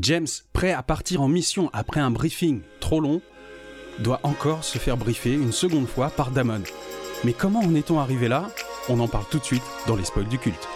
James, prêt à partir en mission après un briefing trop long, doit encore se faire briefer une seconde fois par Damon. Mais comment en est-on arrivé là? On en parle tout de suite dans les spoils du culte.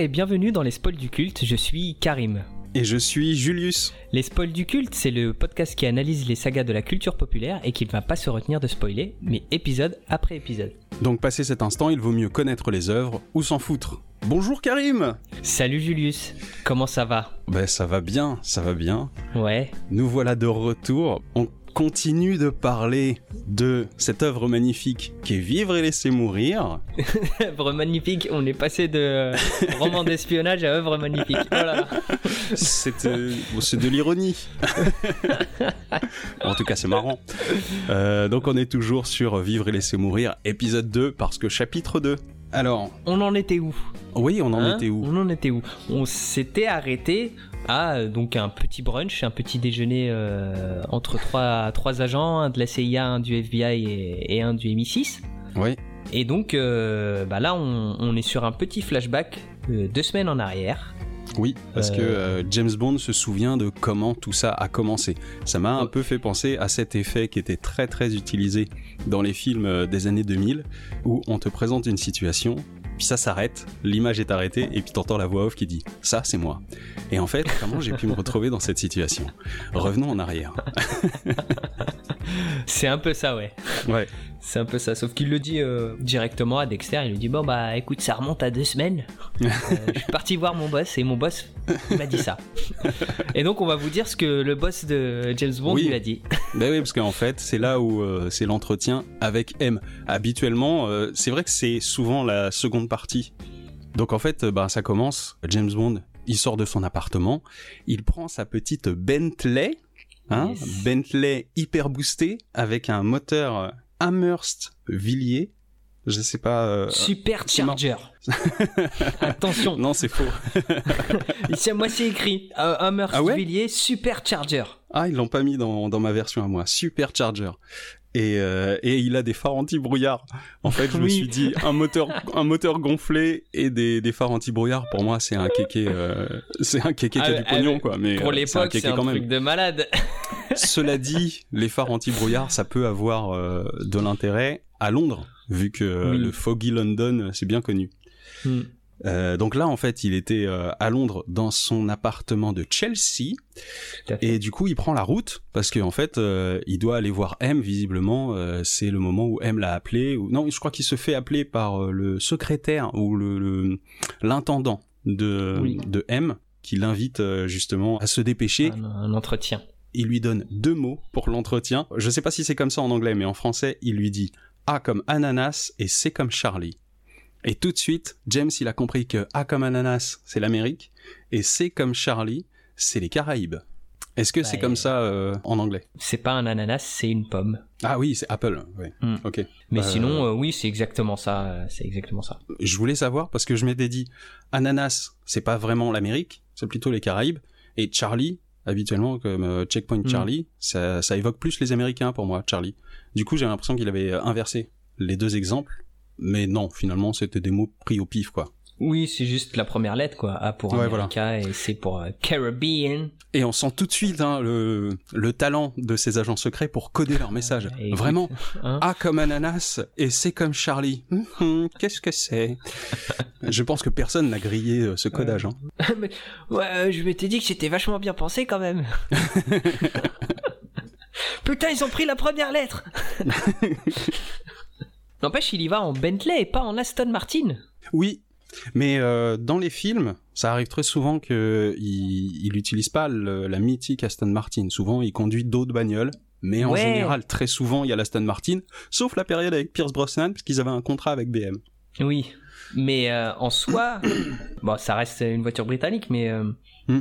Et bienvenue dans les spoils du culte, je suis Karim. Et je suis Julius. Les spoils du culte, c'est le podcast qui analyse les sagas de la culture populaire et qui ne va pas se retenir de spoiler, mais épisode après épisode. Donc passé cet instant, il vaut mieux connaître les œuvres ou s'en foutre. Bonjour Karim Salut Julius, comment ça va? Ben ça va bien, ça va bien. Ouais. Nous voilà de retour. On continue de parler de cette œuvre magnifique qui est Vivre et laisser mourir. œuvre magnifique, on est passé de roman d'espionnage à œuvre magnifique. Voilà. C'est euh, bon, de l'ironie. en tout cas, c'est marrant. Euh, donc on est toujours sur Vivre et laisser mourir, épisode 2, parce que chapitre 2. Alors, On en était où? Oui, on en Hein? était où? On en était où? On s'était arrêté à euh, donc un petit brunch, un petit déjeuner euh, entre trois, trois agents, un de la CIA, un du FBI et, et un du MI6. Oui, Et donc euh, bah là, on, on est sur un petit flashback euh, deux semaines en arrière. oui, parce Euh. que James Bond se souvient de comment tout ça a commencé. Ça m'a un peu fait penser à cet effet qui était très très utilisé dans les films des années 2000, où on te présente une situation, puis ça s'arrête, l'image est arrêtée, et puis t'entends la voix off qui dit « ça c'est moi ». Et en fait, comment j'ai pu me retrouver dans cette situation? Revenons en arrière. C'est un peu ça, ouais. Ouais, C'est un peu ça. Sauf qu'il le dit euh, directement à Dexter. Il lui dit Bon, bah écoute, ça remonte à deux semaines. Euh, je suis parti voir mon boss et mon boss m'a dit ça. et donc, on va vous dire ce que le boss de James Bond Oui. lui a dit. Ben oui, parce qu'en fait, c'est là où euh, c'est l'entretien avec M. Habituellement, c'est vrai que c'est souvent la seconde partie. Donc en fait, ben, ça commence, James Bond, il sort de son appartement, il prend sa petite Bentley, hein, Yes. Bentley hyper boostée, avec un moteur Amherst Villiers, je sais pas... euh, Supercharger. Attention, non, c'est faux. ici, moi c'est écrit euh, Hummer Ah ouais? Villiers Supercharger. Ah, ils l'ont pas mis dans, dans ma version à moi. Supercharger. Et, euh, et il a des phares anti-brouillard. En fait, je me suis dit, un moteur, un moteur gonflé et des, des phares anti-brouillard, pour moi, c'est un kéké, euh, c'est un kéké qui a Ah, du ah, pognon, mais quoi. Mais Pour euh, c'est un l'époque, c'est kéké un quand truc même. de malade. Cela dit, les phares anti-brouillard, ça peut avoir euh, de l'intérêt à Londres, vu que Oui. le Foggy London, c'est bien connu. Hmm. Euh, donc là, en fait, il était euh, à Londres dans son appartement de Chelsea. Et du coup, il prend la route parce qu'en fait, euh, il doit aller voir M. Visiblement, euh, c'est le moment où M l'a appelé. Ou non, je crois qu'il se fait appeler par euh, le secrétaire ou le le- l'intendant de Oui. de M qui l'invite euh, justement à se dépêcher. Un, un entretien. Il lui donne deux mots pour l'entretien. Je sais pas si c'est comme ça en anglais, mais en français, il lui dit A comme ananas et C comme Charlie. Et tout de suite, James, il a compris que A comme ananas, c'est l'Amérique, et C comme Charlie, c'est les Caraïbes. Est-ce que c'est comme ça euh, en anglais? C'est pas un ananas, c'est une pomme. Ah oui, c'est Apple. Hmm. Ok. Mais Euh, sinon, euh, oui, c'est exactement ça. euh, C'est exactement ça. Je voulais savoir parce que je m'étais dit ananas, c'est pas vraiment l'Amérique, c'est plutôt les Caraïbes, et Charlie. Habituellement, comme Checkpoint Hmm. Charlie, ça, ça évoque plus les Américains pour moi, Charlie. Du coup, j'ai l'impression qu'il avait inversé les deux exemples, mais non, finalement, c'était des mots pris au pif, quoi. Oui, c'est juste la première lettre, quoi. A pour Ouais, America et C pour euh, Caribbean. Et on sent tout de suite hein, le, le talent de ces agents secrets pour coder leurs messages. écoute, Vraiment, Hein A comme ananas et C comme Charlie. Hum, hum, Qu'est-ce que c'est? Je pense que personne n'a grillé euh, ce codage. Hein. Mais, ouais, euh, je m'étais dit que c'était vachement bien pensé quand même. Putain, ils ont pris la première lettre. N'empêche, il y va en Bentley et pas en Aston Martin. Oui, mais euh, dans les films, ça arrive très souvent que il, il utilise pas le- la mythique Aston Martin. Souvent, il conduit d'autres bagnoles. Mais en Ouais. général, très souvent, il y a l'Aston Martin, sauf la période avec Pierce Brosnan, parce qu'ils avaient un contrat avec BM. Oui, mais euh, en soi, bon, ça reste une voiture britannique, mais euh, Hmm.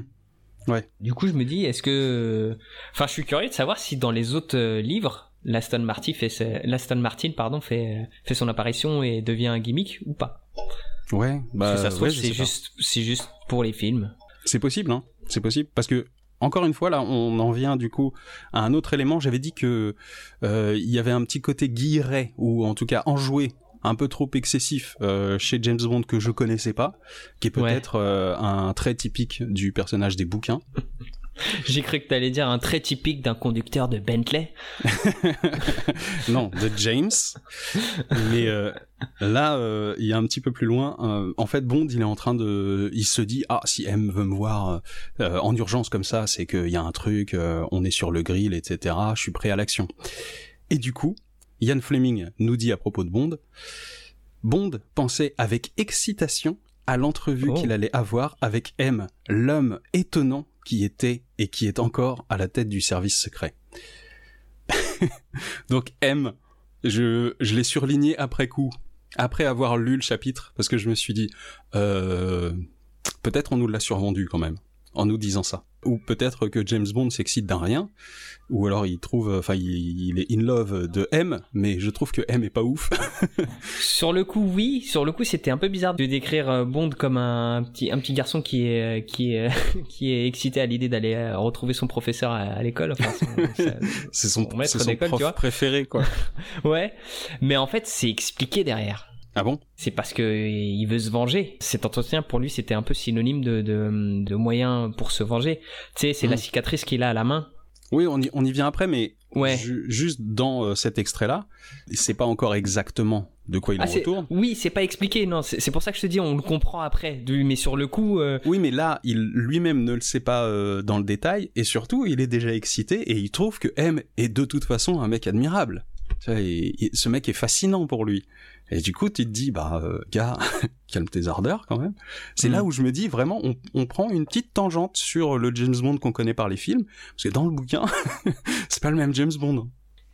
Ouais. Du coup, je me dis, est-ce que, enfin, je suis curieux de savoir si dans les autres euh, livres, l'Aston Martin fait l'Aston Martin pardon fait fait son apparition et devient un gimmick ou pas? Ouais, bah ça se trouve ouais, je c'est juste c'est juste pour les films. C'est possible, hein. C'est possible parce que encore une fois là, on en vient du coup à un autre élément. J'avais dit que euh, il y avait un petit côté guilleret ou en tout cas enjoué, un peu trop excessif euh, chez James Bond que je connaissais pas, qui est Ouais. peut-être euh, un trait typique du personnage des bouquins. J'ai cru que t'allais dire un trait typique d'un conducteur de Bentley. non, de James. Mais euh, là, euh, il y a un petit peu plus loin. euh, en fait, Bond, il est en train de, il se dit ah si M veut me voir en urgence comme ça, c'est qu'il y a un truc, on est sur le grill, etc. Je suis prêt à l'action. Et du coup, Ian Fleming nous dit à propos de Bond, Bond pensait avec excitation à l'entrevue Oh. qu'il allait avoir avec M, l'homme étonnant qui était et qui est encore à la tête du service secret. Donc M, je, l'ai surligné après coup, après avoir lu le chapitre, parce que je me suis dit, euh, peut-être on nous l'a survendu quand même, en nous disant ça. Ou peut-être que James Bond s'excite d'un rien, ou alors il trouve, enfin il, il est in love de M, mais je trouve que M est pas ouf. Sur le coup, oui. Sur le coup, c'était un peu bizarre de décrire euh, Bond comme un petit, un petit garçon qui est, qui est, qui est excité à l'idée d'aller euh, retrouver son professeur à, à l'école. Enfin, C'est son, Son prof tu vois. préféré, quoi. ouais. Mais en fait, c'est expliqué derrière. Ah bon? C'est parce que il veut se venger. Cet entretien, pour lui, c'était un peu synonyme de, de, de moyen pour se venger. Tu sais, c'est la cicatrice qu'il a à la main. Oui, on y, on y vient après, mais Ouais. ju- juste dans euh, cet extrait-là, c'est pas encore exactement de quoi il Ah, en retourne. Oui, c'est pas expliqué. Non, c'est pour ça que je te dis, on le comprend après. Mais sur le coup, euh, Oui, mais là, il lui-même ne le sait pas euh, dans le détail, et surtout, il est déjà excité, et il trouve que M est de toute façon un mec admirable. Et- et ce mec est fascinant pour lui. Et du coup, tu te dis, bah, euh, gars, calme tes ardeurs quand même. C'est Mm. là où je me dis, vraiment, on, on prend une petite tangente sur le James Bond qu'on connaît par les films, parce que dans le bouquin, c'est pas le même James Bond.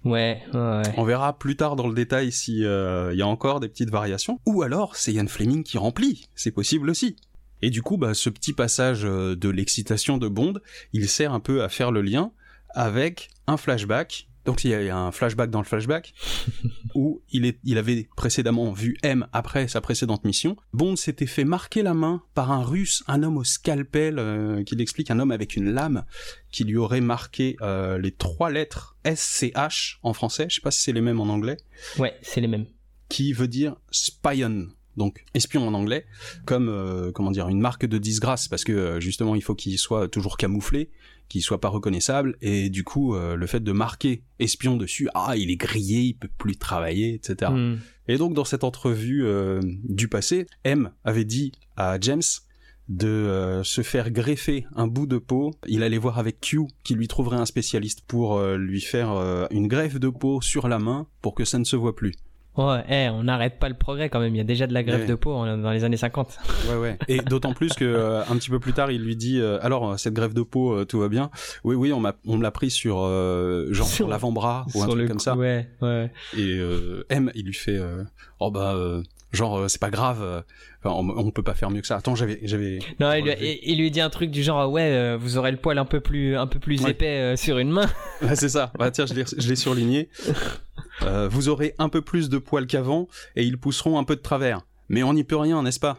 ouais, ouais, ouais. On verra plus tard dans le détail si euh, il y a encore des petites variations. Ou alors c'est Ian Fleming qui remplit, c'est possible aussi. Et du coup, bah, ce petit passage euh, de l'excitation de Bond, il sert un peu à faire le lien avec un flashback. Donc il y a un flashback dans le flashback où il, est, il avait précédemment vu M après sa précédente mission. Bond s'était fait marquer la main par un russe, un homme au scalpel, euh, qu'il explique, un homme avec une lame qui lui aurait marqué euh, les trois lettres SCH en français, je sais pas si c'est les mêmes en anglais, Ouais, c'est les mêmes. qui veut dire spion, donc espion en anglais, comme euh, comment dire une marque de disgrâce parce que euh, justement il faut qu'il soit toujours camouflé, qu'il soit pas reconnaissable et du coup euh, le fait de marquer espion dessus, ah il est grillé, il peut plus travailler, etc. Hmm. Et donc dans cette entrevue euh, du passé, M avait dit à James de euh, se faire greffer un bout de peau. Il allait voir avec Q qui lui trouverait un spécialiste pour lui faire une greffe de peau sur la main pour que ça ne se voit plus. Ouais, eh, on n'arrête pas le progrès quand même. Il y a déjà de la greffe Ouais. de peau dans les années 50. Ouais ouais. Et d'autant plus que euh, un petit peu plus tard, il lui dit euh, alors euh, cette greffe de peau euh, tout va bien? Oui oui, on m'a on me l'a pris sur euh, genre sur l'avant-bras ou un truc le comme coup, ça. Ouais, ouais. Et euh, M, il lui fait euh, oh bah euh, genre euh, c'est pas grave, euh, on, on peut pas faire mieux que ça. Attends, j'avais j'avais Non, il lui, il- dit un truc du genre ouais, euh, vous aurez le poil un peu plus, un peu plus Ouais. épais sur une main. C'est ça. Bah tiens, je l'ai je l'ai surligné. Euh, vous aurez un peu plus de poils qu'avant et ils pousseront un peu de travers. Mais on n'y peut rien, n'est-ce pas?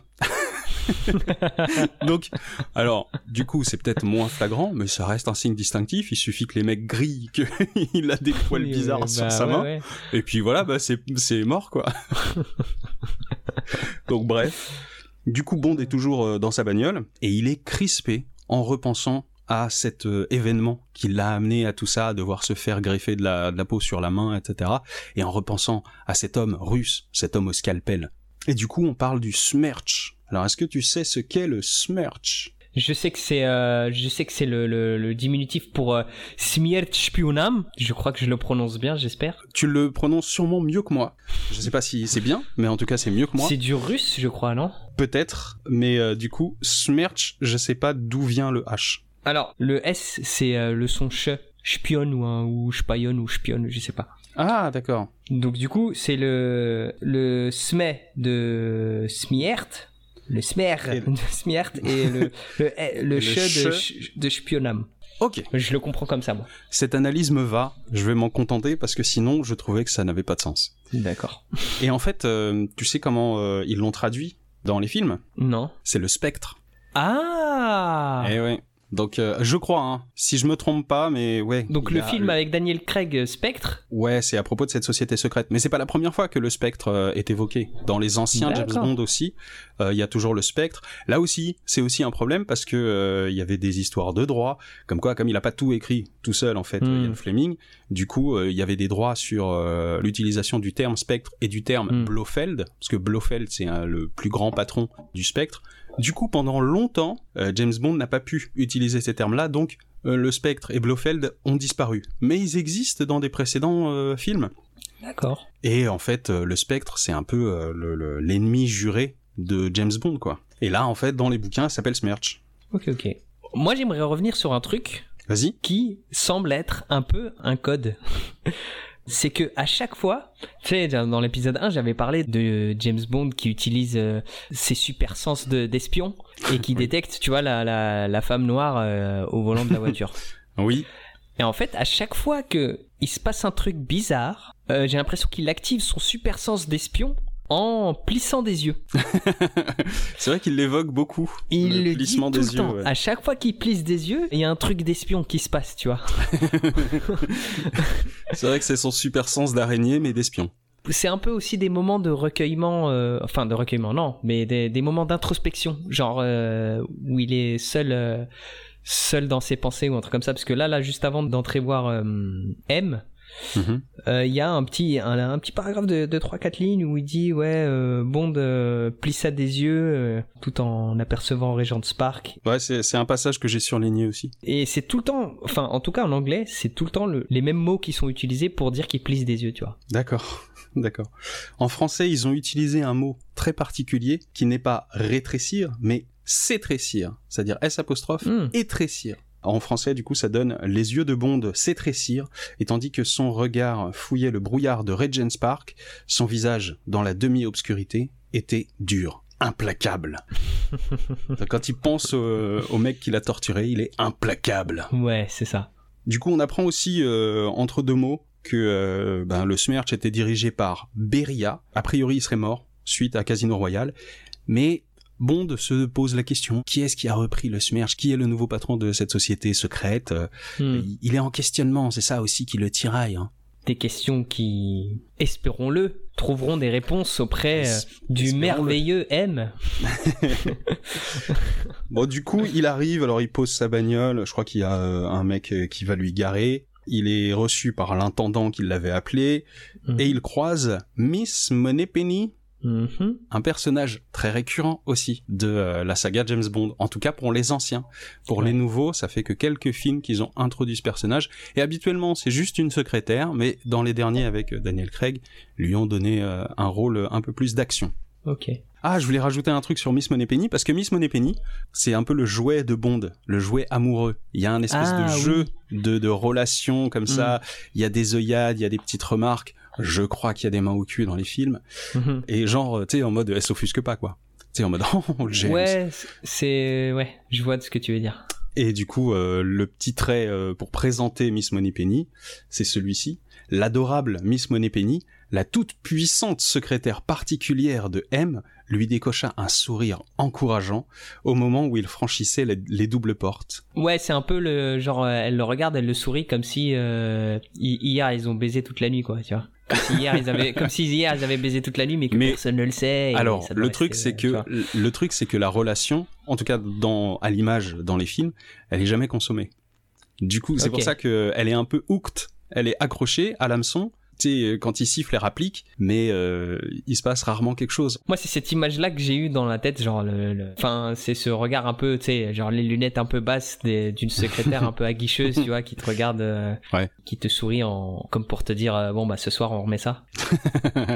Donc, alors, du coup, c'est peut-être moins flagrant, mais ça reste un signe distinctif. Il suffit que les mecs grillent qu'il a des poils Oui, bizarres sur bah, sa main. ouais. Et puis voilà, bah c'est c'est mort quoi. Donc bref, du coup Bond est toujours euh, dans sa bagnole et il est crispé en repensant à cet euh, événement qui l'a amené à tout ça, à devoir se faire greffer de la, de la peau sur la main, etc. Et en repensant à cet homme russe, cet homme au scalpel. Et du coup on parle du smerch. Alors est-ce que tu sais ce qu'est le smerch Je sais que c'est, euh, je sais que c'est le, le, le diminutif pour euh, Smiertspionam. Je crois que je le prononce bien, j'espère. Tu le prononces sûrement mieux que moi. Je sais pas si c'est bien, mais en tout cas c'est mieux que moi. C'est du russe, je crois, non? Peut-être, mais euh, du coup, Smerch, je sais pas d'où vient le H. Alors, le S, c'est euh, le son ch, spion ou un, ou spionne ou spionne, je sais pas. Ah, d'accord. Donc du coup, c'est le le sme de Smiert, le smer Et de Smiert et le le, le, le che de, de spionam. Ok. Je le comprends comme ça, moi. Cette analyse me va. Je vais m'en contenter parce que sinon, je trouvais que ça n'avait pas de sens. D'accord. Et en fait, euh, tu sais comment euh, ils l'ont traduit dans les films? Non. C'est le spectre. Ah Eh ouais. Donc euh, je crois, hein, si je me trompe pas, mais ouais. Donc le film avec Daniel Craig euh, Spectre Ouais, c'est à propos de cette société secrète. Mais c'est pas la première fois que le spectre euh, est évoqué. Dans les anciens James. Bond aussi, euh, il y a toujours le spectre. Là aussi, c'est aussi un problème parce que il y avait des histoires de droits, comme quoi, comme il a pas tout écrit tout seul en fait, Hmm. Ian Fleming. Du coup, il y avait des droits sur l'utilisation du terme spectre et du terme Hmm. Blofeld, parce que Blofeld c'est euh, le plus grand patron du spectre. Du coup, pendant longtemps, euh, James Bond n'a pas pu utiliser ces termes-là, donc euh, le spectre et Blofeld ont disparu. Mais ils existent dans des précédents euh, films. D'accord. Et en fait, le spectre, c'est un peu le- le- l'ennemi juré de James Bond, quoi. Et là, en fait, dans les bouquins, ça s'appelle Smerch. Ok, ok. Moi, j'aimerais revenir sur un truc Vas-y. qui semble être un peu un code. C'est que à chaque fois, tu sais, dans l'épisode 1, j'avais parlé de James Bond qui utilise euh, ses super sens de- d'espion et qui détecte, tu vois, la, la, la femme noire euh, au volant de la voiture. Oui. Et en fait, à chaque fois que il se passe un truc bizarre, euh, j'ai l'impression qu'il active son super sens d'espion en plissant des yeux. c'est vrai qu'il l'évoque beaucoup. Il le, dit plissement tout des le yeux. temps. ouais. À chaque fois qu'il plisse des yeux, il y a un truc d'espion qui se passe, tu vois. C'est vrai que c'est son super sens d'araignée, mais d'espion. c'est un peu aussi des moments de recueillement, euh, enfin de recueillement non, mais des, des moments d'introspection, genre euh, où il est seul, euh, seul dans ses pensées ou un truc comme ça. Parce que là, là, juste avant d'entrer voir M, Mhm. euh, il y a un petit, un, un petit paragraphe de, de 3-4 lignes où il dit ouais, euh, Bond euh, plissa des yeux euh, tout en apercevant Regent Spark. Ouais, c'est c'est un passage que j'ai surligné aussi. Et c'est tout le temps, enfin en tout cas en anglais, c'est tout le temps le- les mêmes mots qui sont utilisés pour dire qu'il plisse des yeux, tu vois. D'accord. D'accord. En français, ils ont utilisé un mot très particulier qui n'est pas rétrécir, mais s'étrécir. C'est-à-dire S apostrophe Hmm. étrécir. En français, du coup, ça donne les yeux de Bond s'étrécir, et tandis que son regard fouillait le brouillard de Regent's Park, son visage, dans la demi-obscurité, était dur, implacable. Quand il pense au, au mec qui l'a torturé, il est implacable. Ouais, c'est ça. Du coup, on apprend aussi, euh, entre deux mots, que euh, ben, le Smerch était dirigé par Beria. A priori, il serait mort suite à Casino Royale. Mais Bond se pose la question, qui est-ce qui a repris le Smerch Qui est le nouveau patron de cette société secrète? Euh, Hmm. Il est en questionnement, c'est ça aussi qui le tiraille. Hein. des questions qui, espérons-le, trouveront des réponses auprès euh, du merveilleux M. Bon, du coup, il arrive, alors il pose sa bagnole, je crois qu'il y a euh, un mec qui va lui garer. Il est reçu par l'intendant qui l'avait appelé, Mhm. et il croise Miss Moneypenny, Mhm. un personnage très récurrent aussi de euh, la saga James Bond, en tout cas pour les anciens. Pour Ouais. les nouveaux, ça fait que quelques films qu'ils ont introduit ce personnage, et habituellement c'est juste une secrétaire, mais dans les derniers avec euh, Daniel Craig, lui ont donné euh, un rôle un peu plus d'action. Ok. Ah, je voulais rajouter un truc sur Miss Moneypenny, parce que Miss Moneypenny, c'est un peu le jouet de Bond, le jouet amoureux. Il y a un espèce Ah, de oui. jeu de, de relations comme ça, il y a des œillades, il y a des petites remarques, je crois qu'il y a des mains au cul dans les films, Mhm. et genre, tu sais, en mode, elle s'offusque pas, quoi. Tu sais, en mode, oh, James. Ouais, c'est ouais, je vois de ce que tu veux dire. Et du coup, euh, le petit trait euh, pour présenter Miss Moneypenny, c'est celui-ci. L'adorable Miss Moneypenny, la toute puissante secrétaire particulière de M, lui décocha un sourire encourageant au moment où il franchissait les, les doubles portes. Ouais, c'est un peu le genre, euh, elle le regarde, elle le sourit comme si euh, hi- hier ils ont baisé toute la nuit, quoi, tu vois. Comme si hier ils avaient, comme si hier ils avaient baisé toute la nuit, mais que Mais- personne ne le sait. Alors, le truc, c'est tu que le truc, c'est que la relation, en tout cas dans à l'image dans les films, elle est jamais consommée. Du coup, c'est pour ça que elle est un peu hooked, elle est accrochée à l'hameçon. Tu sais, quand il siffle, elle rapplique, mais euh, il se passe rarement quelque chose. Moi, c'est cette image-là que j'ai eue dans la tête, genre le, le- enfin, c'est ce regard un peu, tu sais, genre les lunettes un peu basses d'une secrétaire un peu aguicheuse, tu vois, qui te regarde, euh, Ouais. qui te sourit en, comme pour te dire, euh, bon bah ce soir on remet ça.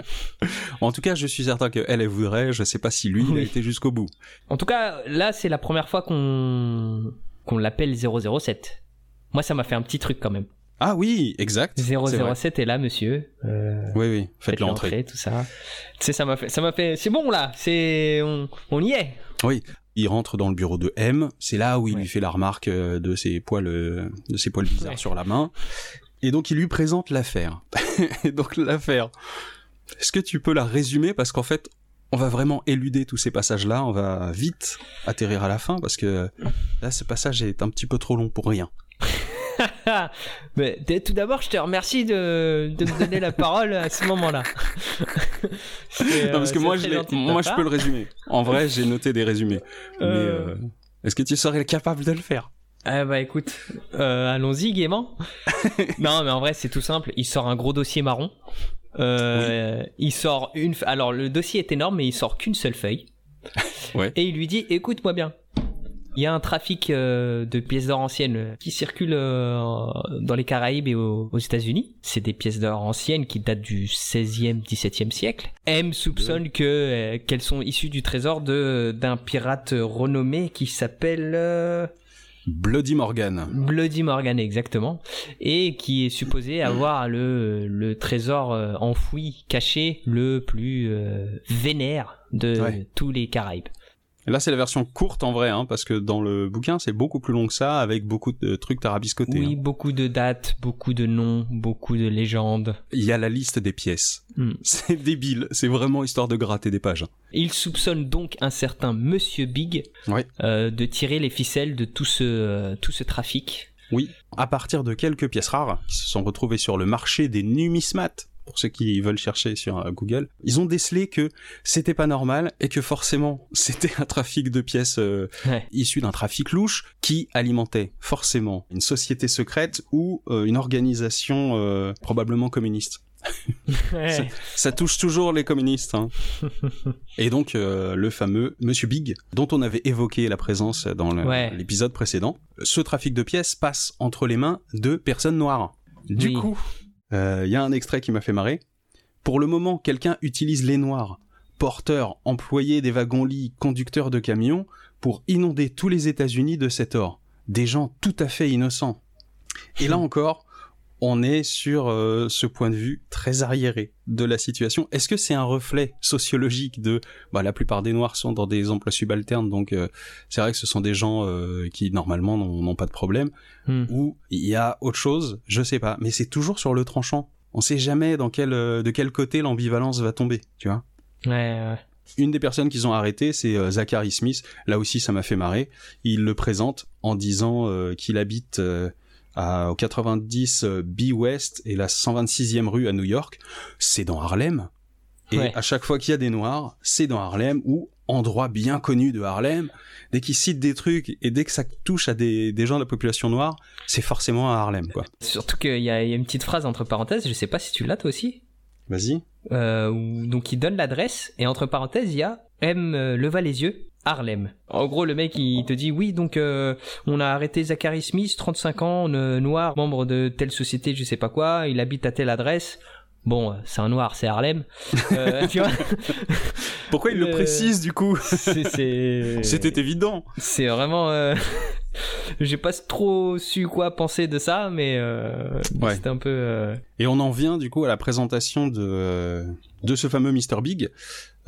En tout cas, je suis certain que elle, elle voudrait. Je sais pas si lui, il a Oui. été jusqu'au bout. En tout cas, là, c'est la première fois qu'on qu'on l'appelle 007. Moi, ça m'a fait un petit truc quand même. Ah oui, exact. c'est vrai. 007 est là, monsieur. Euh, Oui, oui. Faites-le entrer. l'entrée, tout ça. Tu sais, ça m'a fait, ça m'a fait, c'est bon là, c'est, on, on y est. Oui. Il rentre dans le bureau de M. C'est là où il lui fait la remarque euh, de ses poils, euh, de ses poils bizarres sur la main. Et donc il lui présente l'affaire. et donc l'affaire. Est-ce que tu peux la résumer? Parce qu'en fait, on va vraiment éluder tous ces passages-là. On va vite atterrir à la fin parce que là, ce passage est un petit peu trop long pour rien. Mais tout d'abord, je te remercie de, de me donner la parole à ce moment-là. non, parce que moi, je, moi je peux le résumer. En vrai, j'ai noté des résumés. Mais euh. Euh, est-ce que tu serais capable de le faire? Ah bah écoute, euh, allons-y gaiement. non mais en vrai c'est tout simple, il sort un gros dossier marron. Il sort une, alors le dossier est énorme mais il sort qu'une seule feuille. Ouais. Et il lui dit écoute-moi bien, il y a un trafic euh, de pièces d'or anciennes euh, qui circule euh, dans les Caraïbes et aux, États-Unis. C'est des pièces d'or anciennes qui datent du 16e, 17e siècle. M soupçonne que qu'elles sont issues du trésor de d'un pirate renommé qui s'appelle Bloody Morgan. Bloody Morgan, exactement. Et qui est supposé avoir le, le trésor enfoui, caché, le plus vénère de tous les Caraïbes. Là, c'est la version courte en vrai, hein, parce que dans le bouquin, c'est beaucoup plus long que ça, avec beaucoup de trucs tarabiscotés. Oui, hein. beaucoup de dates, beaucoup de noms, beaucoup de légendes. Il y a la liste des pièces. Hmm. C'est débile, c'est vraiment histoire de gratter des pages. Hein. Il soupçonne donc un certain Monsieur Big euh, de tirer les ficelles de tout ce, euh, tout ce trafic. Oui, à partir de quelques pièces rares qui se sont retrouvées sur le marché des numismates pour ceux qui veulent chercher sur euh, Google, ils ont décelé que c'était pas normal et que forcément c'était un trafic de pièces euh, issu d'un trafic louche qui alimentait forcément une société secrète ou euh, une organisation probablement communiste. ça, touche toujours les communistes. Hein. Et donc le fameux Monsieur Big, dont on avait évoqué la présence dans l'épisode précédent, ce trafic de pièces passe entre les mains de personnes noires. Du coup, il euh, y a un extrait qui m'a fait marrer. Pour le moment, quelqu'un utilise les noirs, porteurs, employés des wagons-lits, conducteurs de camions, pour inonder tous les États-Unis de cet or. Des gens tout à fait innocents. Et là encore, on est sur euh, ce point de vue très arriéré de la situation. Est-ce que c'est un reflet sociologique de bah, la plupart des Noirs sont dans des emplois subalternes, donc euh, c'est vrai que ce sont des gens euh, qui normalement n'ont pas de problème, hmm. ou il y a autre chose, je sais pas, mais c'est toujours sur le tranchant. On sait jamais dans quel de quel côté l'ambivalence va tomber, tu vois. Ouais, ouais. Une des personnes qu'ils ont arrêté, c'est Zachary Smith. Là aussi, ça m'a fait marrer. Il le présente en disant qu'il habite au 90 euh, B West et la 126e rue à New York, c'est dans Harlem. Et à chaque fois qu'il y a des noirs, c'est dans Harlem ou endroit bien connu de Harlem. Dès qu'ils citent des trucs et dès que ça touche à des, gens de la population noire, c'est forcément à Harlem, quoi. Surtout qu'il y, a une petite phrase entre parenthèses, je sais pas si tu l'as toi aussi. Vas-y. Euh, donc il donne l'adresse et entre parenthèses il y a M euh, leva les yeux Harlem. En gros, le mec, il te dit oui, donc euh, on a arrêté Zachary Smith, 35 ans, noir, membre de telle société, je sais pas quoi, il habite à telle adresse. Bon, c'est un noir, c'est Harlem. Euh, tu vois Pourquoi il le euh, précise du coup C'était évident. C'est vraiment. J'ai pas trop su quoi penser de ça, mais c'était un peu. Et on en vient du coup à la présentation de de ce fameux Mr Big.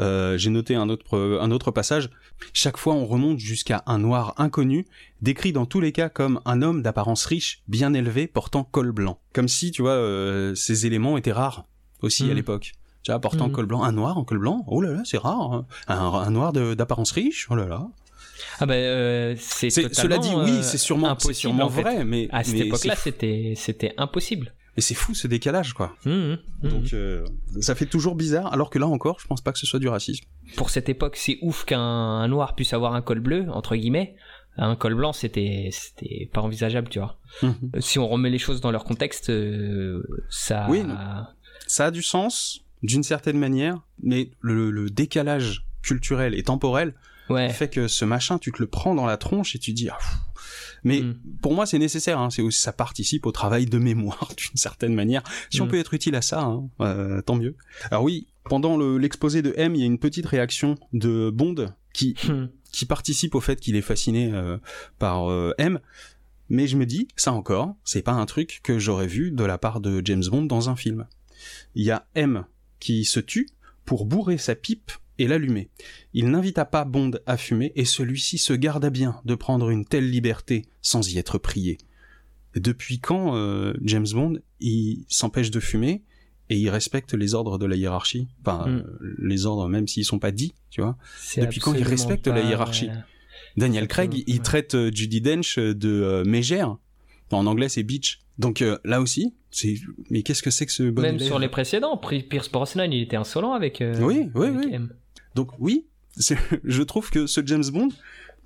Euh, j'ai noté un autre, un autre passage. Chaque fois, on remonte jusqu'à un noir inconnu, décrit dans tous les cas comme un homme d'apparence riche, bien élevé, portant col blanc. Comme si, tu vois, euh, ces éléments étaient rares aussi à hmm. l'époque. Tu vois, portant hmm. col blanc, un noir en col blanc, oh là là, c'est rare. Hein. Un, noir d'apparence riche, oh là là. Ah ben euh, c'est cela dit oui c'est sûrement sûrement vrai mais à cette époque-là c'était c'était impossible et c'est fou ce décalage, quoi. Mmh, mmh, mmh. Donc euh, ça fait toujours bizarre, alors que là encore, je pense pas que ce soit du racisme. Pour cette époque, c'est ouf qu'un noir puisse avoir un col bleu, entre guillemets. Un col blanc, c'était c'était pas envisageable, tu vois. Euh, si on remet les choses dans leur contexte, euh, ça. Oui, ça a du sens d'une certaine manière, mais le, décalage culturel et temporel fait que ce machin, tu te le prends dans la tronche et tu dis. Ah, mais mm. pour moi, c'est nécessaire. Hein. C'est aussi, ça participe au travail de mémoire d'une certaine manière. Si on mm. peut être utile à ça, hein, euh, tant mieux. Alors oui, pendant l'exposé de M, il y a une petite réaction de Bond qui mm. qui participe au fait qu'il est fasciné euh, par euh, M. Mais je me dis, ça encore, c'est pas un truc que j'aurais vu de la part de James Bond dans un film. Il y a M qui se tue pour bourrer sa pipe et l'allumait. Il n'invita pas Bond à fumer, et celui-ci se garda bien de prendre une telle liberté sans y être prié. Depuis quand euh, James Bond il s'empêche de fumer et il respecte les ordres de la hiérarchie, enfin Mm. euh, les ordres même s'ils sont pas dits, tu vois. Depuis quand il respecte la hiérarchie? Daniel Craig, il, traite euh, Judy Dench euh, de mégère. En anglais, c'est bitch. Donc là aussi, c'est mais qu'est-ce que c'est que ce bon Même élève sur les précédents, Pierce Brosnan, il était insolent avec. Oui, oui, avec oui. M. Donc oui, je trouve que ce James Bond,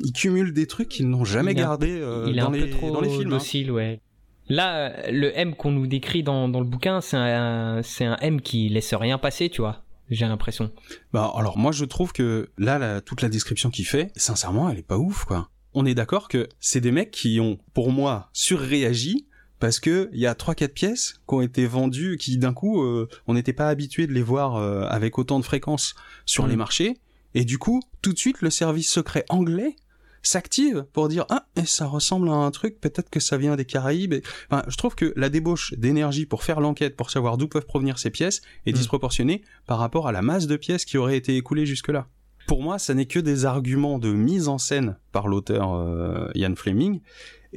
il cumule des trucs qu'ils n'ont jamais Il gardé euh, il dans, un les, peu trop dans les films. hein. ouais. Là, le M qu'on nous décrit dans, dans le bouquin, c'est un, M qui laisse rien passer, tu vois. J'ai l'impression. Bah alors moi je trouve que là la- toute la description qu'il fait, sincèrement elle est pas ouf quoi. On est d'accord que c'est des mecs qui ont pour moi surréagi parce que il y a trois quatre pièces qui ont été vendues qui d'un coup euh, on n'était pas habitué de les voir euh, avec autant de fréquence sur Mm. les marchés et du coup tout de suite le service secret anglais s'active pour dire ah et ça ressemble à un truc peut-être que ça vient des Caraïbes enfin je trouve que la débauche d'énergie pour faire l'enquête pour savoir d'où peuvent provenir ces pièces est Mm. disproportionnée par rapport à la masse de pièces qui auraient été écoulées jusque-là. Pour moi, ça n'est que des arguments de mise en scène par l'auteur euh, Ian Fleming,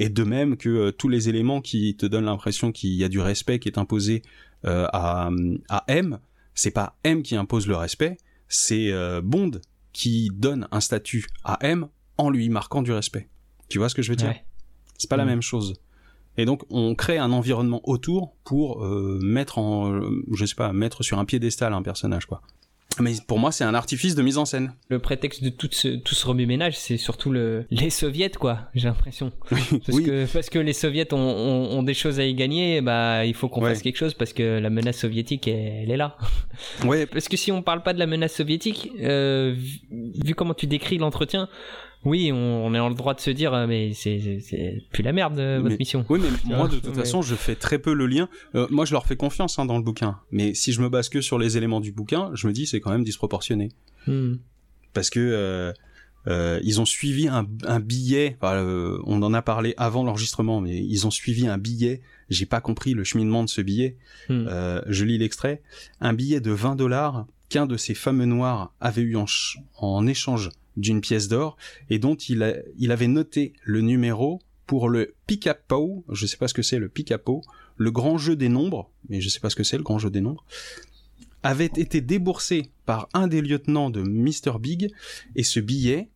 et de même que euh, tous les éléments qui te donnent l'impression qu'il y a du respect qui est imposé euh, à, à M, c'est pas M qui impose le respect, c'est euh, Bond qui donne un statut à M en lui marquant du respect. Tu vois ce que je veux dire? Ouais. C'est pas la Mm. même chose. Et donc on crée un environnement autour pour euh, mettre en, je sais pas, mettre sur un piédestal un personnage quoi. Mais pour moi c'est un artifice de mise en scène. Le prétexte de tout ce, tout ce remue-ménage, c'est surtout le, les soviets, quoi, j'ai l'impression. Parce, oui. que, parce que les soviets ont, ont, ont des choses à y gagner, bah, il faut qu'on Ouais. fasse quelque chose parce que la menace soviétique, elle, elle est là. Ouais, Parce que si on parle pas de la menace soviétique, euh, vu, vu comment tu décris l'entretien, oui, on, on est dans le droit de se dire, euh, mais c'est, plus la merde, euh, votre Mais- mission. Oui, mais moi, de toute façon, je fais très peu le lien. Euh, moi, je leur fais confiance hein, dans le bouquin. Mais si je me base que sur les éléments du bouquin, je me dis c'est quand même disproportionné. Hmm. Parce que euh, euh, ils ont suivi un, un billet. enfin, on en a parlé avant l'enregistrement, mais ils ont suivi un billet. J'ai pas compris le cheminement de ce billet. Hmm. Je lis l'extrait. Un billet de 20 dollars qu'un de ces fameux noirs avait eu en, en échange d'une pièce d'or et dont il, a- il avait noté le numéro pour le pick-up-po, je sais pas ce que c'est le pick-up-po, le grand jeu des nombres, mais je sais pas ce que c'est le grand jeu des nombres, avait été déboursé par un des lieutenants de Mr. Big et ce billet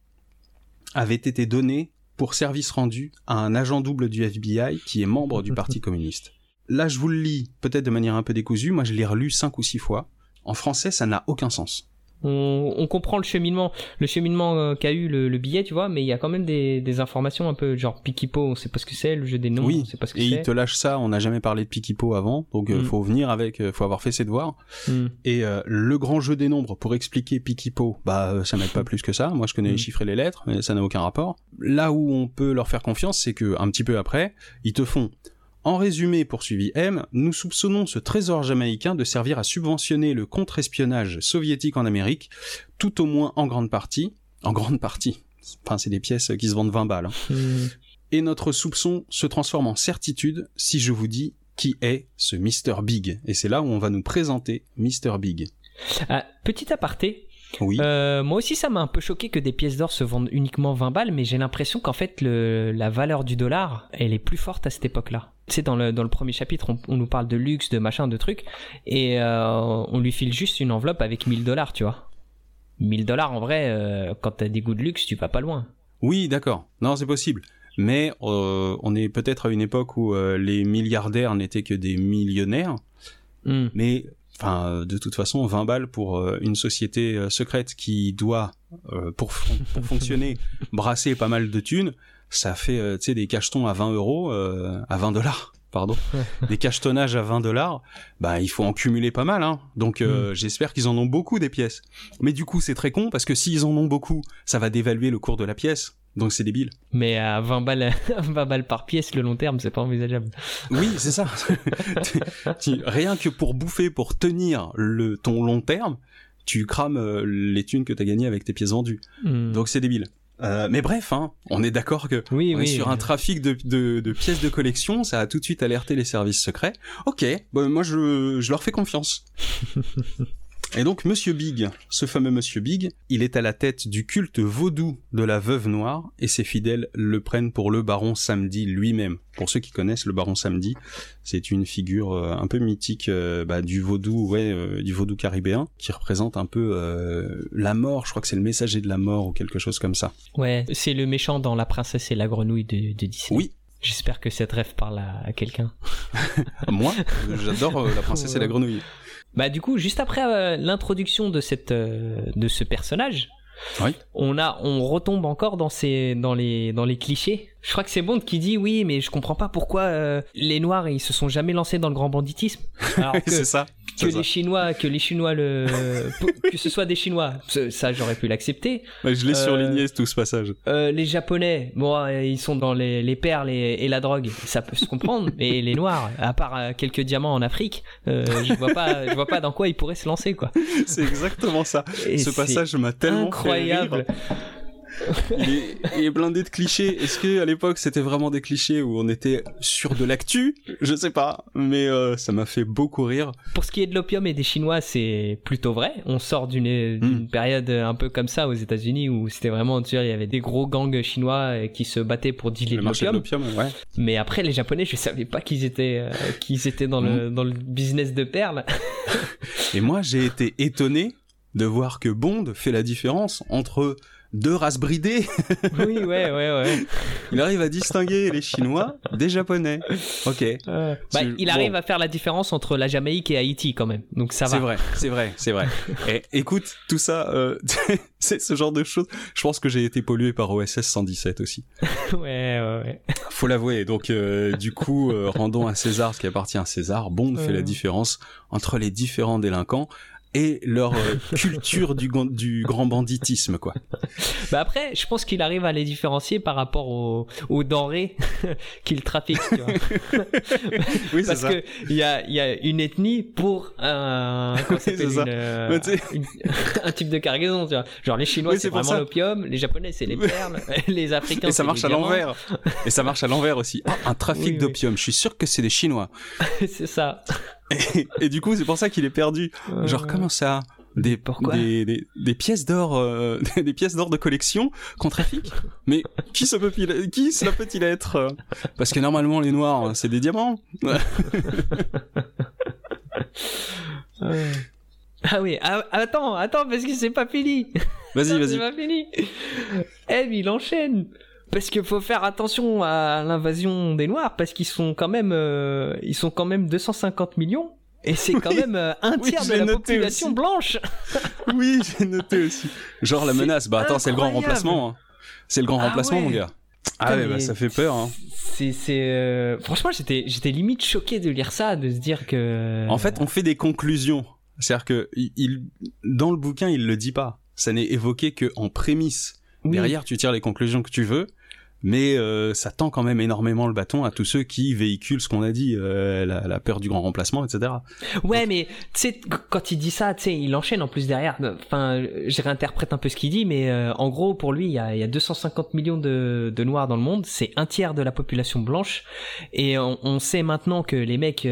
avait été donné pour service rendu à un agent double du FBI qui est membre du Parti communiste. Là, je vous le lis peut-être de manière un peu décousue, moi je l'ai relu cinq ou six fois. En français, ça n'a aucun sens. On, on comprend le cheminement, le cheminement euh, qu'a eu le, le billet, tu vois, mais il y a quand même des, des informations un peu genre Pikipo, on sait pas ce que c'est, le jeu des noms, oui, on sait pas ce que et il c'est. te lâche ça, on n'a jamais parlé de Pikipo avant, donc euh, Mm. faut venir avec, euh, faut avoir fait ses devoirs. Hmm. Et euh, le grand jeu des nombres pour expliquer Pikipo, bah ça m'aide pas plus que ça. Moi je connais les Mm. chiffres et les lettres, mais ça n'a aucun rapport. Là où on peut leur faire confiance, c'est que un petit peu après, ils te font. En résumé, poursuivi M, nous soupçonnons ce trésor jamaïcain de servir à subventionner le contre-espionnage soviétique en Amérique, tout au moins en grande partie. En grande partie. Enfin, c'est des pièces qui se vendent 20 balles. hein. Hmm. Et notre soupçon se transforme en certitude si je vous dis qui est ce Mr. Big. Et c'est là où on va nous présenter Mr. Big. Ah, petit aparté, Oui. Euh, moi aussi, ça m'a un peu choqué que des pièces d'or se vendent uniquement 20 balles, mais j'ai l'impression qu'en fait, le, la valeur du dollar, elle est plus forte à cette époque-là. Tu sais, dans le, dans le premier chapitre, on, on nous parle de luxe, de machin, de trucs, et euh, on lui file juste une enveloppe avec 1000 dollars, tu vois. 1000 dollars, en vrai, euh, quand t'as des goûts de luxe, tu vas pas loin. Oui, d'accord. Non, c'est possible. Mais euh, on est peut-être à une époque où les milliardaires n'étaient que des millionnaires. Hmm. Mais enfin, de toute façon, 20 balles pour une société secrète qui doit, pour, pour fonctionner, brasser pas mal de thunes, ça fait, euh, tu sais, des cachetons à 20 euros, euh, à 20 dollars, pardon, des cachetonnages à 20 dollars, bah il faut en cumuler pas mal, hein. Donc euh, j'espère qu'ils en ont beaucoup des pièces. Mais du coup, c'est très con parce que s'ils en ont beaucoup, ça va dévaluer le cours de la pièce. Donc c'est débile. Mais à 20 balles, 20 balles par pièce, le long terme, c'est pas envisageable. Oui, c'est ça. Rien que pour bouffer, pour tenir le ton long terme, tu crames euh, les thunes que t'as gagnées avec tes pièces vendues. Hmm. Donc c'est débile. Euh, mais bref, hein, on est d'accord que oui, on oui. est sur un trafic de, de, de pièces de collection, ça a tout de suite alerté les services secrets. Ok, bon, moi je, je leur fais confiance. Et donc Monsieur Big, ce fameux Monsieur Big, il est à la tête du culte vaudou de la veuve noire et ses fidèles le prennent pour le baron Samedi lui-même. Pour ceux qui connaissent le baron Samedi, c'est une figure euh, un peu mythique euh, bah, du vaudou, ouais, euh, du vaudou caribéen, qui représente un peu la mort. Je crois que c'est le messager de la mort ou quelque chose comme ça. Ouais, c'est le méchant dans La princesse et la grenouille de, de Disney. Oui, J'espère que cette rêve parle à, quelqu'un. Moi, j'adore La princesse et la grenouille. Bah du coup, juste après euh, l'introduction de cette euh, de ce personnage, on a on retombe encore dans ces dans les dans les clichés. Je crois que c'est Bond qui dit oui, mais je comprends pas pourquoi euh, les noirs ils se sont jamais lancés dans le grand banditisme. c'est ça que les Chinois, que les Chinois le, que ce soit des Chinois, ça j'aurais pu l'accepter. je l'ai surligné tout ce passage. Euh, les Japonais, bon, ils sont dans les, les perles et, la drogue, ça peut se comprendre. mais les Noirs, à part euh, quelques diamants en Afrique, euh, je vois pas, je vois pas dans quoi ils pourraient se lancer quoi. C'est exactement ça. ce passage m'a tellement incroyable. Fait rire il, est, blindé de clichés. Est-ce que à l'époque c'était vraiment des clichés où on était sur de l'actu? Je sais pas, mais euh, ça m'a fait beaucoup rire. Pour ce qui est de l'opium et des Chinois, c'est plutôt vrai. On sort d'une hmm. période un peu comme ça aux États-Unis où c'était vraiment, tu vois, il y avait des gros gangs chinois qui se battaient pour dealer de l'opium. Ouais. Mais après, les Japonais, je savais pas qu'ils étaient euh, qu'ils étaient dans le hmm. dans le business de perles. et moi, j'ai été étonné de voir que Bond fait la différence entre deux races bridées. oui, ouais, ouais, ouais. Il arrive à distinguer les Chinois des Japonais. Ok. Euh, bah, il arrive à faire la différence entre la Jamaïque et Haïti quand même. Donc ça va. C'est vrai, c'est vrai, c'est vrai. et écoute, tout ça, euh, c'est ce genre de choses. Je pense que j'ai été pollué par OSS 117 aussi. ouais, ouais, ouais. Faut l'avouer. Donc, euh, du coup, euh, rendons à César ce qui appartient à César. Bond fait la différence entre les différents délinquants et leur euh, culture du, du grand banditisme, quoi. Bah après, je pense qu'il arrive à les différencier par rapport aux, aux denrées qu'il trafique, tu vois. oui, Parce que il y a, y a une ethnie pour un, euh, un type de cargaison, tu vois. Genre les Chinois, c'est vraiment l'opium, les Japonais, c'est les perles, les Africains, Et ça marche à l'envers. Et ça marche à l'envers aussi. Ah, un trafic d'opium. Je suis sûr que c'est des Chinois. c'est ça. Et, du coup, c'est pour ça qu'il est perdu. Genre, comment ça? Des, des, des, pièces d'or euh, des pièces d'or de collection qu'on trafique mais qui se peut qui cela peut-il être? Euh parce que normalement les noirs c'est des diamants. Ah oui ah, attends attends parce que c'est pas fini. Vas-y vas-y. c'est pas fini. Eh il enchaîne parce qu'il faut faire attention à l'invasion des Noirs parce qu'ils sont quand même euh, ils sont quand même 250 millions et c'est quand même euh, un tiers de la population blanche. oui, j'ai noté aussi. Genre la menace. Bah attends, c'est le grand remplacement. Hein. C'est le grand ah remplacement, mon gars. Ah ouais, bah, ça fait peur. Hein. C'est, euh, franchement, j'étais, j'étais limite choqué de lire ça, de se dire que. En fait, on fait des conclusions. C'est-à-dire que il, dans le bouquin, il le dit pas. Ça n'est évoqué que en prémisse. Derrière, tu tires les conclusions que tu veux mais euh, ça tend quand même énormément le bâton à tous ceux qui véhiculent ce qu'on a dit, euh, la, peur du grand remplacement, etc. Ouais, mais tu sais, quand il dit ça, tu sais, il enchaîne en plus derrière. Enfin, je réinterprète un peu ce qu'il dit, mais euh, en gros, pour lui, il y a, y a 250 millions de, de, noirs dans le monde, c'est un tiers de la population blanche, et on, on sait maintenant que les mecs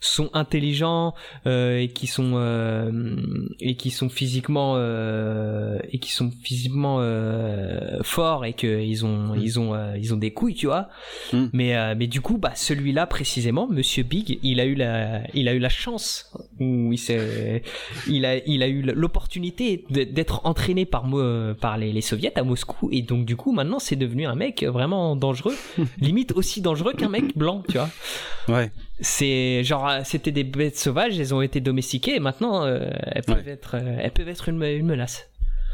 sont intelligents et qui sont et qui sont physiquement et qui sont physiquement forts et qu'ils ont ils ont euh, ils ont des couilles, tu vois. Hmm. Mais euh, mais du coup, bah celui-là précisément, Monsieur Big, il a eu la il a eu la chance ou il s'est il a il a eu l'opportunité d'être entraîné par par les, les soviets à Moscou et donc du coup maintenant c'est devenu un mec vraiment dangereux, limite aussi dangereux qu'un mec blanc, tu vois. Ouais. C'est genre c'était des bêtes sauvages, elles ont été domestiquées et maintenant euh, elles peuvent être elles peuvent être une, une menace.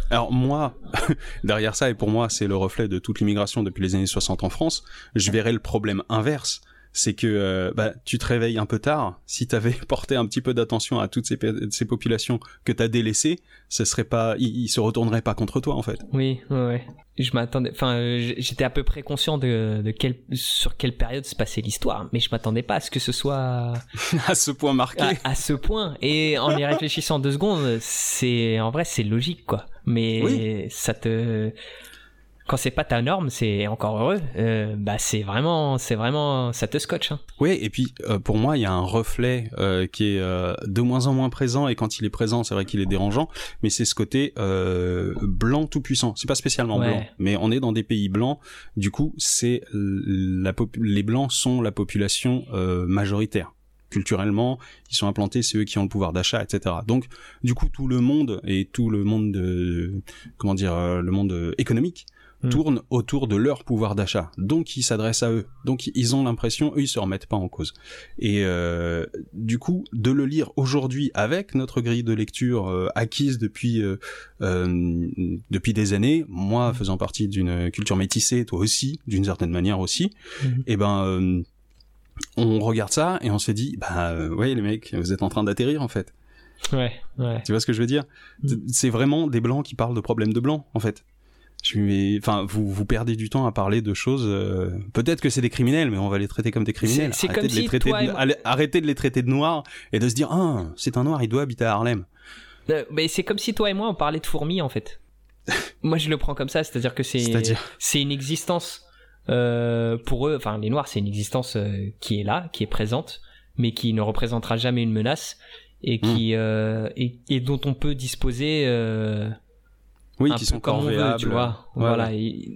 Alors moi, derrière ça, et pour moi c'est le reflet de toute l'immigration depuis les années 60 en France, je verrais le problème inverse c'est que euh, bah, tu te réveilles un peu tard. Si tu avais porté un petit peu d'attention à toutes ces, ces populations que tu as délaissées, ce serait pas, ils, se retourneraient pas contre toi en fait. Oui, ouais. Je m'attendais, enfin, euh, j'étais à peu près conscient de, de quelle, sur quelle période se passait l'histoire, mais je m'attendais pas à ce que ce soit à ce point marqué. À, ce point. Et en y réfléchissant deux secondes, c'est en vrai c'est logique quoi. Mais ça te quand c'est pas ta norme, c'est encore heureux. Euh, bah c'est vraiment, c'est vraiment, ça te scotche. Hein. Oui, et puis euh, pour moi, il y a un reflet euh, qui est de moins en moins présent, et quand il est présent, c'est vrai qu'il est dérangeant, mais c'est ce côté blanc tout puissant. C'est pas spécialement blanc, mais on est dans des pays blancs. Du coup, c'est la les blancs sont la population majoritaire culturellement, ils sont implantés, c'est eux qui ont le pouvoir d'achat, etc. Donc, du coup, tout le monde et tout le monde de, comment dire, le monde économique Hmm. tournent autour de leur pouvoir d'achat. Donc ils s'adressent à eux. Donc ils ont l'impression, eux ils se remettent pas en cause. Et euh, du coup, de le lire aujourd'hui avec notre grille de lecture euh, acquise depuis euh, depuis des années, moi hmm. faisant partie d'une culture métissée, toi aussi, d'une certaine manière aussi, et eh ben on regarde ça et on se dit bah ouais les mecs, vous êtes en train d'atterrir en fait. Ouais, ouais. Tu vois ce que je veux dire? C'est vraiment des blancs qui parlent de problèmes de blancs en fait. Je enfin, vous vous perdez du temps à parler de choses. Euh, peut-être que c'est des criminels, mais on va les traiter comme des criminels. C'est comme de si les traiter arrêtez de les traiter de noirs et de se dire ah c'est un noir, il doit habiter à Harlem. Euh, mais c'est comme si toi et moi on parlait de fourmis en fait. moi je le prends comme ça, c'est-à-dire que c'est c'est une existence euh, pour eux. Enfin les noirs c'est une existence qui est là, qui est présente, mais qui ne représentera jamais une menace et qui hmm. et, et, dont on peut disposer oui, qui sont corvéables. tu vois. Voilà.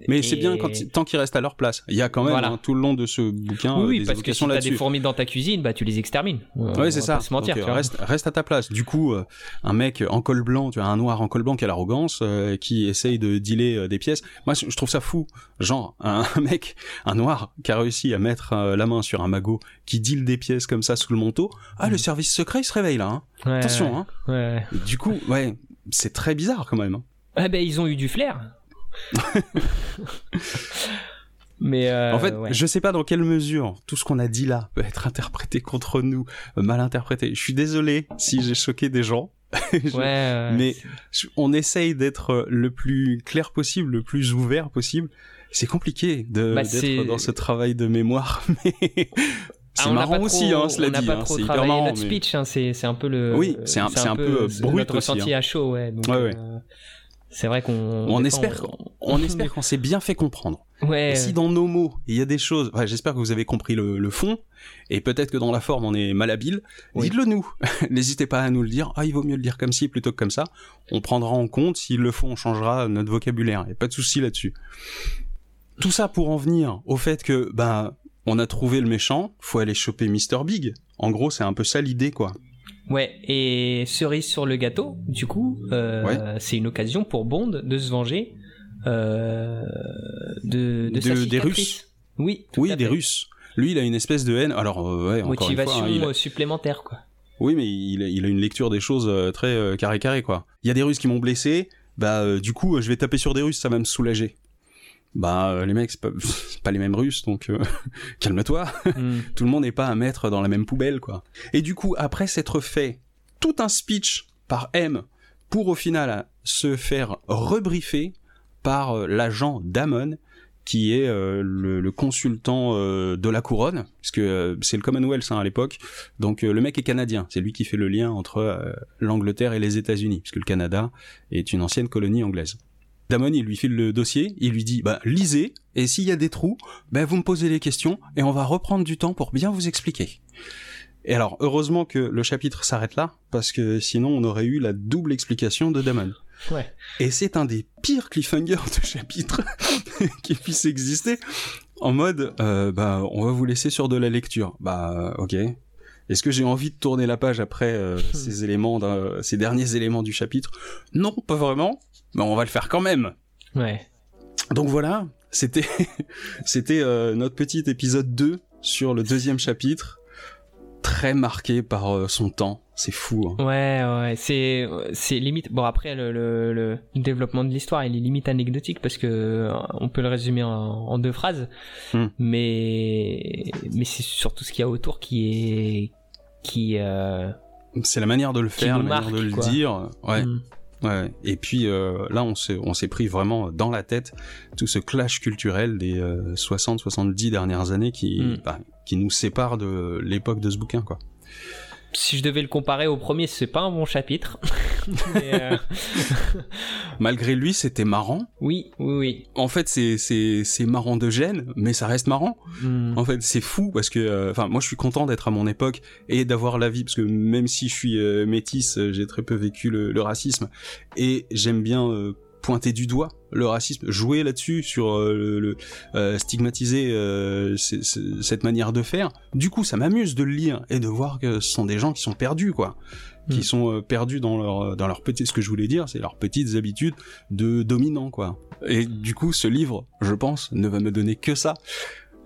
Mais c'est bien quand, tant qu'ils restent à leur place. Il y a quand même hein, tout le long de ce bouquin oui, des parce que si t'as des fourmis dans ta cuisine, bah tu les extermines. Oui, c'est ça. Se mentir, euh, reste, reste à ta place. Du coup, euh, un mec en col blanc, tu vois, un noir en col blanc qui a l'arrogance, euh, qui essaye de dealer des pièces. Moi, je trouve ça fou. Genre un, mec, un noir qui a réussi à mettre la main sur un magot qui deal des pièces comme ça sous le manteau. Ah, le mm. service secret il se réveille là. Hein. Attention. Hein. Ouais. Du coup, ouais, c'est très bizarre quand même. Hein. Ah ben ils ont eu du flair. Mais euh, en fait, je sais pas dans quelle mesure tout ce qu'on a dit là peut être interprété contre nous, euh, mal interprété. Je suis désolé si j'ai choqué des gens. ouais, mais on essaye d'être le plus clair possible, le plus ouvert possible. C'est compliqué de, bah, d'être dans ce travail de mémoire, mais ah, c'est marrant aussi, hein, cela dit. On n'a pas hein, trop travaillé notre speech, hein, c'est, c'est un peu le. Oui, c'est un, c'est un, peu, peu brut notre ressenti hein. à chaud, ouais. Donc, ouais, ouais. Euh, c'est vrai qu'on. On espère, on, espère qu'on s'est bien fait comprendre. Ouais. Et si dans nos mots il y a des choses, j'espère que vous avez compris le, le fond, et peut-être que dans la forme on est malhabile. Dites-le nous. N'hésitez pas à nous le dire. Ah, il vaut mieux le dire comme ci plutôt que comme ça. On prendra en compte. S'il le faut, on changera notre vocabulaire. Il a pas de souci là-dessus. Tout ça pour en venir au fait que, ben, on a trouvé le méchant. Faut aller choper Mr Big. En gros, c'est un peu ça l'idée, quoi. Ouais, et cerise sur le gâteau, du coup, euh, c'est une occasion pour Bond de se venger euh, de, de, sa des Russes. Oui, oui, des Russes. Lui, il a une espèce de haine. Alors, euh, ouais, encore motivation une fois, hein, supplémentaire, quoi. Oui, mais il a, il a, une lecture des choses euh, très euh, carré carré, quoi. Il y a des Russes qui m'ont blessé. Bah, euh, du coup, je vais taper sur des Russes, ça va me soulager bah euh, les mecs c'est pas, pas, les mêmes Russes donc euh, calme-toi hmm. tout le monde n'est pas à mettre dans la même poubelle quoi et du coup après s'être fait tout un speech par M pour au final se faire rebriefer par euh, l'agent Damon qui est le, consultant de la couronne, puisque c'est le Commonwealth hein, à l'époque. Donc le mec est canadien, c'est lui qui fait le lien entre l'Angleterre et les États-Unis, puisque le Canada est une ancienne colonie anglaise. Damon, il lui file le dossier, il lui dit, bah, lisez, et s'il y a des trous, bah, vous me posez les questions, et on va reprendre du temps pour bien vous expliquer. Et alors, heureusement que le chapitre s'arrête là, parce que sinon on aurait eu la double explication de Damon. Ouais. Et c'est un des pires cliffhangers de chapitre qui puisse exister, en mode, euh, bah, on va vous laisser sur de la lecture. Bah, ok. Est-ce que j'ai envie de tourner la page après euh, ces éléments, ces derniers éléments du chapitre? Non, pas vraiment mais on va le faire quand même. Ouais. Donc voilà, c'était c'était euh, notre petit épisode 2 sur le deuxième chapitre, très marqué par euh, son temps. C'est fou. Hein. Ouais, ouais, c'est c'est limite. Bon après le, le, le développement de l'histoire, il est limite anecdotique parce que euh, on peut le résumer en, en deux phrases, hmm. mais mais c'est surtout ce qu'il y a autour qui est qui. c'est la manière de le faire, la manière de le dire. Ouais. Hmm. Ouais. Et puis euh, là, on s'est on s'est pris vraiment dans la tête tout ce clash culturel des 60-70 euh, dernières années qui hmm. bah, qui nous sépare de l'époque de ce bouquin, quoi. Si je devais le comparer au premier, c'est pas un bon chapitre. euh, Malgré lui, c'était marrant. Oui, oui, oui. En fait, c'est c'est c'est marrant de gêne, mais ça reste marrant. Hmm. En fait, c'est fou parce que, euh, enfin, moi, je suis content d'être à mon époque et d'avoir la vie parce que même si je suis euh, métisse, j'ai très peu vécu le, le racisme et j'aime bien pointer du doigt le racisme, jouer là-dessus sur euh, le, le- euh, stigmatiser euh, cette manière de faire. Du coup, ça m'amuse de le lire et de voir que ce sont des gens qui sont perdus, quoi, qui Mm. sont euh, perdus dans leur dans leur petit. Ce que je voulais dire, c'est leurs petites habitudes de dominants, quoi. Et du coup, ce livre, je pense, ne va me donner que ça.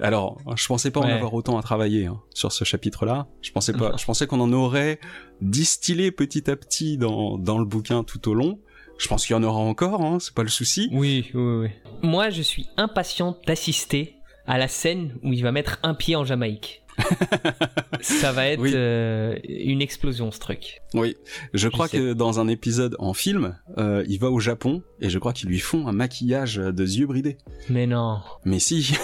Alors, je pensais pas en avoir autant à travailler hein, sur ce chapitre-là. Je pensais pas. je pensais qu'on en aurait distillé petit à petit dans dans le bouquin tout au long. Je pense qu'il y en aura encore, hein, c'est pas le souci. Oui, oui, oui. Moi, je suis impatient d'assister à la scène où il va mettre un pied en Jamaïque. Ça va être Oui. euh, une explosion, ce truc. Oui, je crois sais. que dans un épisode en film, euh, il va au Japon et je crois qu'ils lui font un maquillage de yeux bridés. Mais non. Mais si,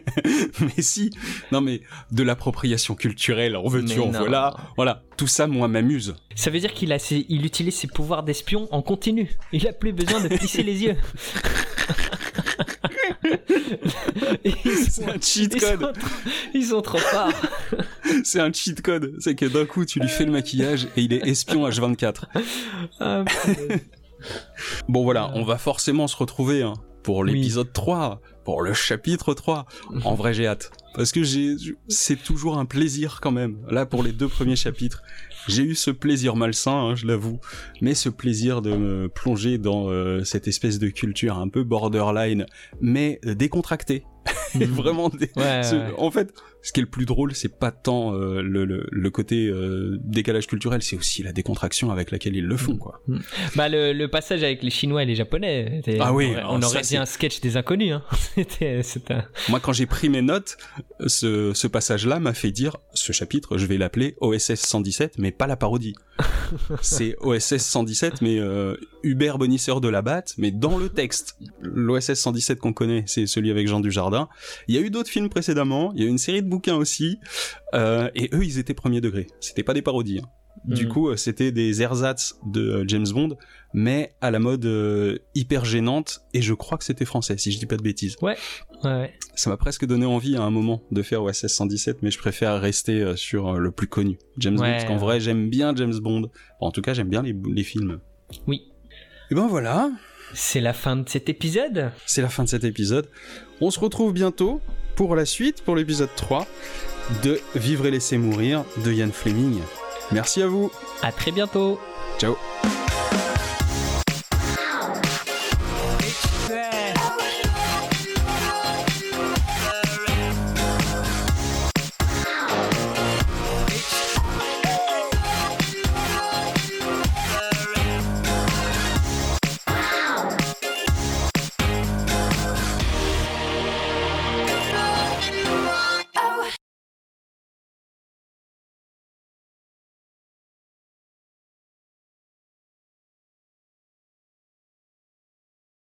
mais si, non mais de l'appropriation culturelle, en veux-tu, en voilà, voilà, tout ça moi m'amuse. Ça veut dire qu'il a ses- il utilise ses pouvoirs d'espion en continu. Il a plus besoin de plisser les yeux. C'est un cheat code, Ils sont trop forts. c'est un cheat code, c'est que d'un coup tu lui fais le maquillage et il est espion H24. Ah. Bon voilà, on va forcément se retrouver hein, pour l'épisode 3, pour le chapitre 3. En vrai, j'ai hâte. Parce que j'ai, c'est toujours un plaisir quand même. Là, pour les deux premiers chapitres, j'ai eu ce plaisir malsain, hein, je l'avoue, mais ce plaisir de me plonger dans euh, cette espèce de culture un peu borderline, mais euh, décontractée. Et vraiment, Ouais, ouais. en fait, ce qui est le plus drôle, c'est pas tant euh, le, le, le côté euh, décalage culturel, c'est aussi la décontraction avec laquelle ils le font, quoi. Bah le, le passage avec les Chinois et les Japonais. Ah oui, on, aurait dit un sketch des inconnus. Hein. C'était, c'était un- Moi, quand j'ai pris mes notes, ce, ce passage-là m'a fait dire, ce chapitre, je vais l'appeler OSS 117, mais pas la parodie. C'est OSS 117, mais euh, Hubert Bonisseur de la Batte, mais dans le texte. L'OSS 117 qu'on connaît, c'est celui avec Jean Dujardin. Il y a eu d'autres films précédemment, il y a eu une série de bouquins aussi, euh, et eux, ils étaient premier degré. C'était pas des parodies. hein. Du Mhm. coup, euh, c'était des ersatz de euh, James Bond, mais à la mode euh, hyper gênante, et je crois que c'était français, si je dis pas de bêtises. Ouais, ouais. Ça m'a presque donné envie à un moment de faire OSS 117, mais je préfère rester sur le plus connu, James Bond, parce qu'en vrai j'aime bien James Bond. Bon, en tout cas, j'aime bien les, les films. Oui. Et ben voilà, C'est la fin de cet épisode. c'est la fin de cet épisode. On se retrouve bientôt pour la suite, pour l'épisode 3 de Vivre et laisser mourir de Ian Fleming. Merci à vous. À très bientôt. Ciao.